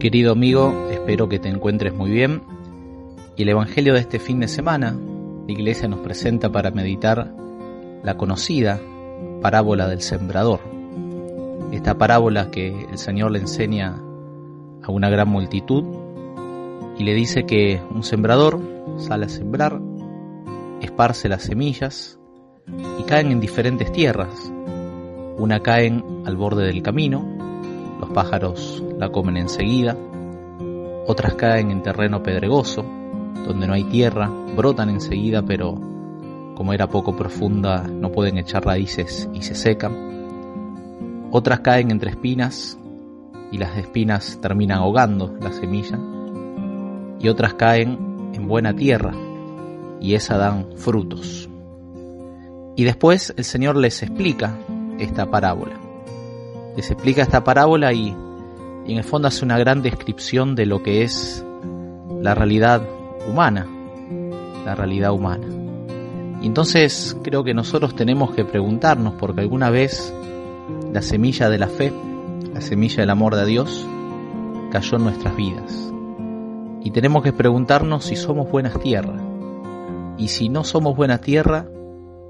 Querido amigo, espero que te encuentres muy bien. Y el Evangelio de este fin de semana, la Iglesia nos presenta para meditar la conocida parábola del sembrador. Esta parábola que el Señor le enseña a una gran multitud y le dice que un sembrador sale a sembrar, esparce las semillas y caen en diferentes tierras. Una caen al borde del camino, los pájaros la comen enseguida, otras caen en terreno pedregoso, donde no hay tierra, brotan enseguida, pero como era poco profunda no pueden echar raíces y se secan. Otras caen entre espinas y las espinas terminan ahogando la semilla. Y otras caen en buena tierra y esa dan frutos. Y después el Señor les explica esta parábola. Les explica esta parábola y, en el fondo hace una gran descripción de lo que es la realidad humana, la realidad humana. Y entonces creo que nosotros tenemos que preguntarnos, porque alguna vez la semilla de la fe, la semilla del amor de Dios, cayó en nuestras vidas. Y tenemos que preguntarnos si somos buenas tierras. Y si no somos buena tierra,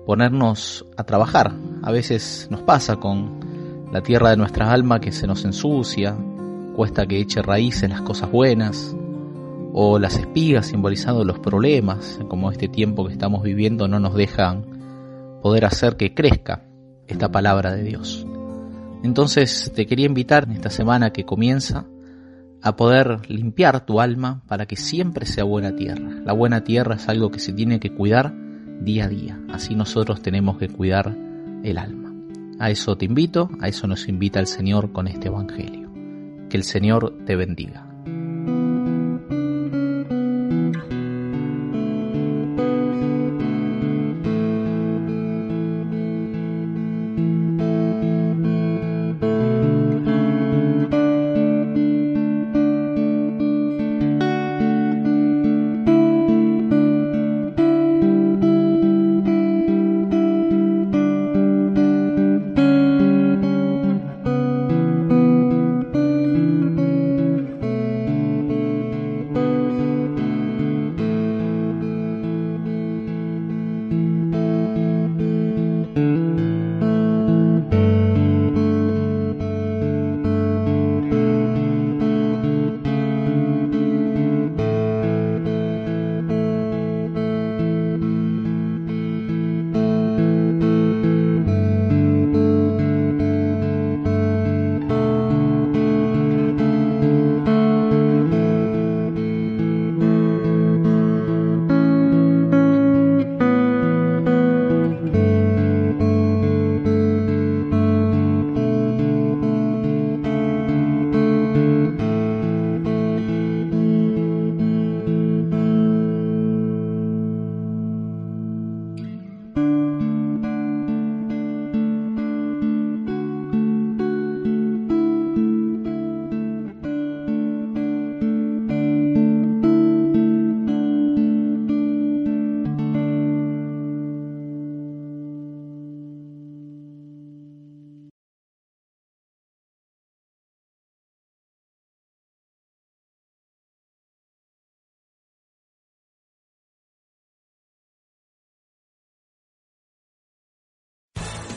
ponernos a trabajar. A veces nos pasa con la tierra de nuestra alma que se nos ensucia, cuesta que eche raíces las cosas buenas, o las espigas simbolizando los problemas, como este tiempo que estamos viviendo no nos dejan poder hacer que crezca esta palabra de Dios. Entonces te quería invitar en esta semana que comienza a poder limpiar tu alma para que siempre sea buena tierra. La buena tierra es algo que se tiene que cuidar día a día. Así nosotros tenemos que cuidar el alma. A eso te invito, a eso nos invita el Señor con este Evangelio. Que el Señor te bendiga.